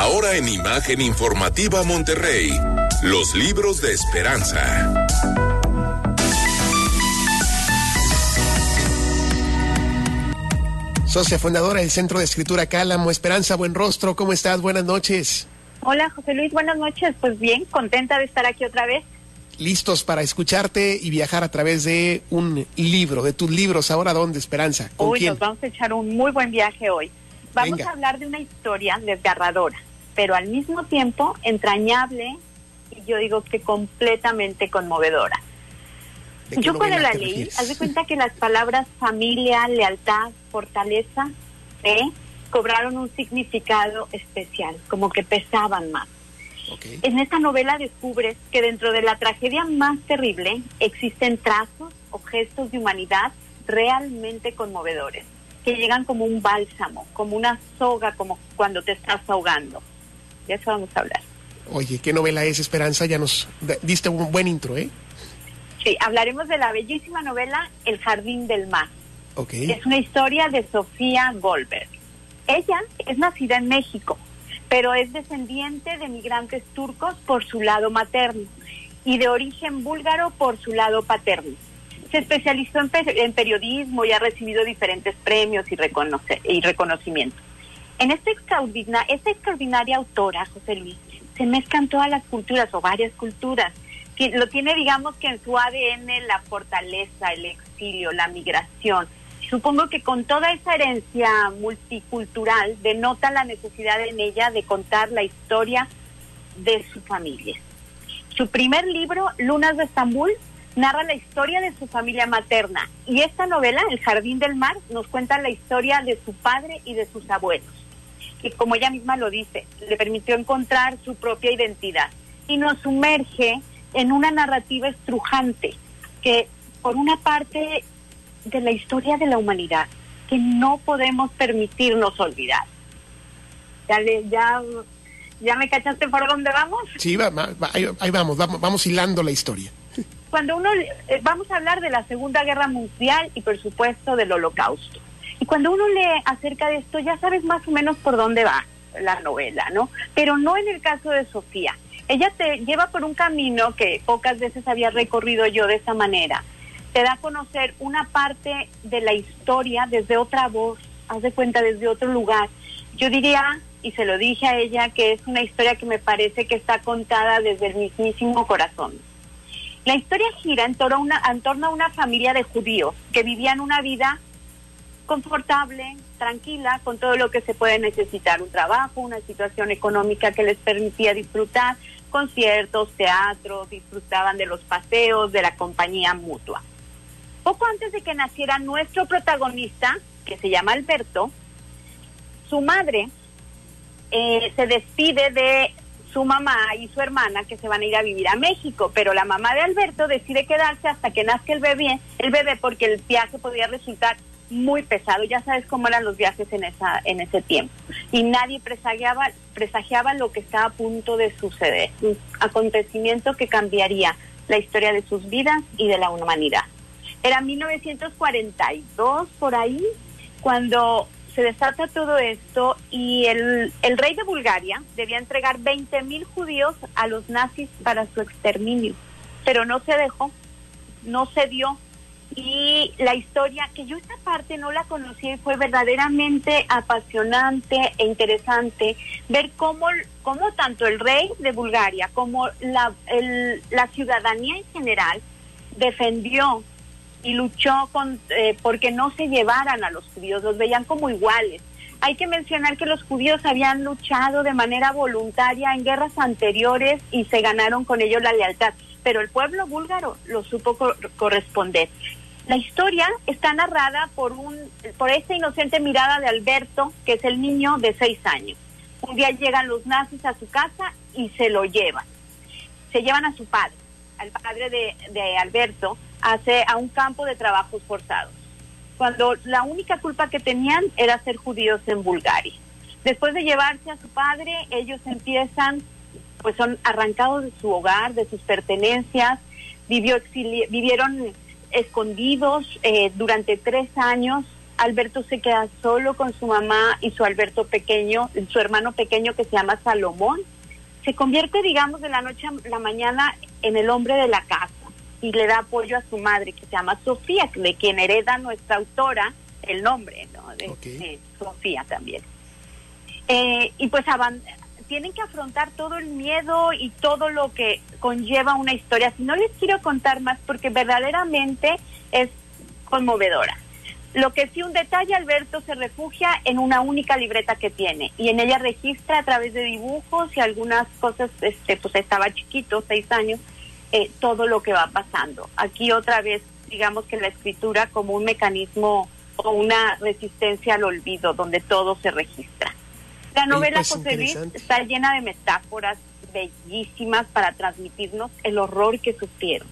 Ahora en Imagen Informativa Monterrey, los libros de esperanza. Socia fundadora del Centro de Escritura Cálamo, Esperanza Buen Rostro, ¿cómo estás? Buenas noches. Hola José Luis, buenas noches. Pues bien, contenta de estar aquí otra vez. Listos para escucharte y viajar a través de un libro, de tus libros. ¿Ahora dónde, Esperanza? ¿Con Uy, nos vamos a echar un muy buen viaje hoy. Vamos a hablar de una historia desgarradora, pero al mismo tiempo entrañable y yo digo que completamente conmovedora. Yo cuando la leí, haz de cuenta que las palabras familia, lealtad, fortaleza, ¿eh? cobraron un significado especial, como que pesaban más. En esta novela descubres que dentro de la tragedia más terrible existen trazos o gestos de humanidad realmente conmovedores, que llegan como un bálsamo, como una soga, como cuando te estás ahogando. De eso vamos a hablar. Oye, ¿qué novela es Esperanza? Ya nos diste un buen intro, ¿eh? Sí, hablaremos de la bellísima novela El Jardín del Mar. Es una historia de Sofía Goldberg. Ella es nacida en México, pero es descendiente de migrantes turcos por su lado materno y de origen búlgaro por su lado paterno. Se especializó en, periodismo y ha recibido diferentes premios y, reconoce, y reconocimientos. En esta, extraordinaria, esta extraordinaria autora, José Luis, se mezclan todas las culturas o varias culturas. Lo tiene, digamos que en su ADN la fortaleza, el exilio, la migración, Supongo que con toda esa herencia multicultural denota la necesidad en ella de contar la historia de su familia. Su primer libro, Lunas de Estambul, narra la historia de su familia materna y esta novela, El Jardín del Mar, nos cuenta la historia de su padre y de sus abuelos, que como ella misma lo dice, le permitió encontrar su propia identidad y nos sumerge en una narrativa estrujante que por una parte de la historia de la humanidad que no podemos permitirnos olvidar. Ya, ya, ya me cachaste por dónde vamos. Sí, ahí, vamos, vamos, vamos hilando la historia. Cuando uno eh, vamos a hablar de la Segunda Guerra Mundial y por supuesto del Holocausto. Y cuando uno lee acerca de esto ya sabes más o menos por dónde va la novela, ¿no? Pero no en el caso de Sofía. Ella te lleva por un camino que pocas veces había recorrido yo de esa manera te da a conocer una parte de la historia desde otra voz, haz de cuenta desde otro lugar. Yo diría, y se lo dije a ella, que es una historia que me parece que está contada desde el mismísimo corazón. La historia gira en torno a una, en torno a una familia de judíos que vivían una vida confortable, tranquila, con todo lo que se puede necesitar, un trabajo, una situación económica que les permitía disfrutar, conciertos, teatros, disfrutaban de los paseos, de la compañía mutua. Poco antes de que naciera nuestro protagonista, que se llama Alberto, su madre eh, se despide de su mamá y su hermana que se van a ir a vivir a México, pero la mamá de Alberto decide quedarse hasta que nazca el bebé, el bebé porque el viaje podría resultar muy pesado. Ya sabes cómo eran los viajes en esa en ese tiempo. Y nadie presagiaba presagiaba lo que estaba a punto de suceder, un acontecimiento que cambiaría la historia de sus vidas y de la humanidad. Era 1942 por ahí cuando se desata todo esto y el, el rey de Bulgaria debía entregar 20 mil judíos a los nazis para su exterminio, pero no se dejó, no se dio. Y la historia, que yo esta parte no la conocía y fue verdaderamente apasionante e interesante ver cómo, cómo tanto el rey de Bulgaria como la, el, la ciudadanía en general defendió y luchó con, eh, porque no se llevaran a los judíos, los veían como iguales. Hay que mencionar que los judíos habían luchado de manera voluntaria en guerras anteriores y se ganaron con ello la lealtad, pero el pueblo búlgaro lo supo corresponder. La historia está narrada por un por esta inocente mirada de Alberto, que es el niño de seis años. Un día llegan los nazis a su casa y se lo llevan. Se llevan a su padre, al padre de, de Alberto, hace, a un campo de trabajos forzados, cuando la única culpa que tenían era ser judíos en Bulgaria. Después de llevarse a su padre, ellos empiezan, pues son arrancados de su hogar, de sus pertenencias, vivió vivieron escondidos eh, durante tres años Alberto se queda solo con su mamá y su Alberto pequeño, su hermano pequeño que se llama Salomón. Se convierte, digamos, de la noche a la mañana en el hombre de la casa y le da apoyo a su madre que se llama Sofía, de quien hereda nuestra autora el nombre, ¿no? De, Sofía también. Eh, y pues tienen que afrontar todo el miedo y todo lo que conlleva una historia. Si no les quiero contar más porque verdaderamente es conmovedora. Lo que sí un detalle, Alberto se refugia en una única libreta que tiene y en ella registra a través de dibujos y algunas cosas, este, pues estaba chiquito, seis años, eh, todo lo que va pasando. Aquí otra vez, digamos que la escritura como un mecanismo o una resistencia al olvido, donde todo se registra. La novela pues, José Luis está llena de metáforas bellísimas para transmitirnos el horror que sufrieron.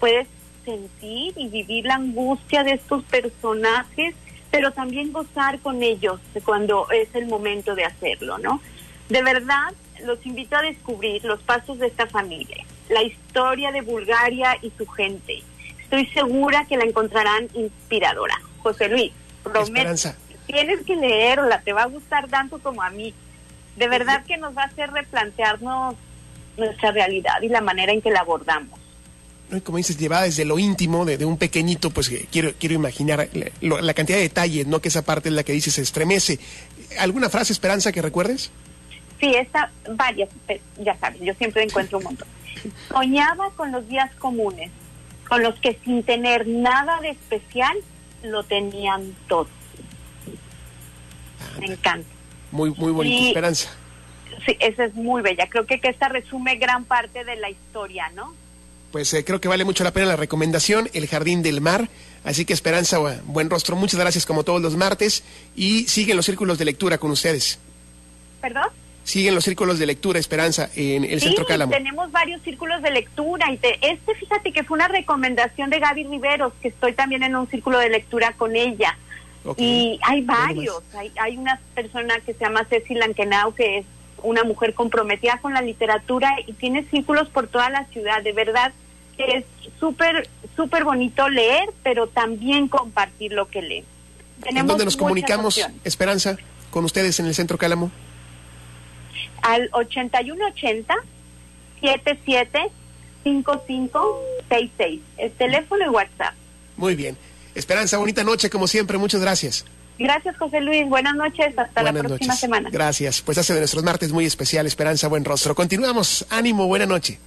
Puedes sentir y vivir la angustia de estos personajes, pero también gozar con ellos cuando es el momento de hacerlo, ¿no? De verdad, los invito a descubrir los pasos de esta familia, la historia de Bulgaria y su gente. Estoy segura que la encontrarán inspiradora. José Luis, prometo, tienes que leerla, te va a gustar tanto como a mí. De verdad que nos va a hacer replantearnos nuestra realidad y la manera en que la abordamos. Como dices, llevada desde lo íntimo de, un pequeñito, pues quiero, quiero imaginar la, cantidad de detalles, ¿no? Que esa parte es la que dices se estremece. ¿Alguna frase, Esperanza, que recuerdes? Sí, esta, varias, ya sabes, yo siempre encuentro un montón. Soñaba con los días comunes, con los que sin tener nada de especial lo tenían todo. Me encanta. Muy, muy bonita esperanza. Sí, esa es muy bella. Creo que, que esta resume gran parte de la historia, ¿no? Pues eh, creo que vale mucho la pena la recomendación, El Jardín del Mar. Así que Esperanza, buen rostro. Muchas gracias como todos los martes. Y siguen los círculos de lectura con ustedes. ¿Perdón? siguen los círculos de lectura, Esperanza, en el Centro Cálamo. tenemos varios círculos de lectura y este, fíjate que fue una recomendación de Gaby Riveros, que estoy también en un círculo de lectura con ella. Y hay varios, hay, hay una persona que se llama Ceci Lankenau, que es una mujer comprometida con la literatura y tiene círculos por toda la ciudad, de verdad que es súper, súper bonito leer, pero también compartir lo que lee. ¿En dónde nos comunicamos, Esperanza, con ustedes en el Centro Cálamo? al 8180 775566. El teléfono y WhatsApp. Muy bien. Esperanza, bonita noche como siempre. Muchas gracias. Gracias, José Luis. Buenas noches. Hasta la próxima semana. Gracias. Pues hace de nuestros martes muy especial. Esperanza, buen rostro. Continuamos. Ánimo. Buena noche.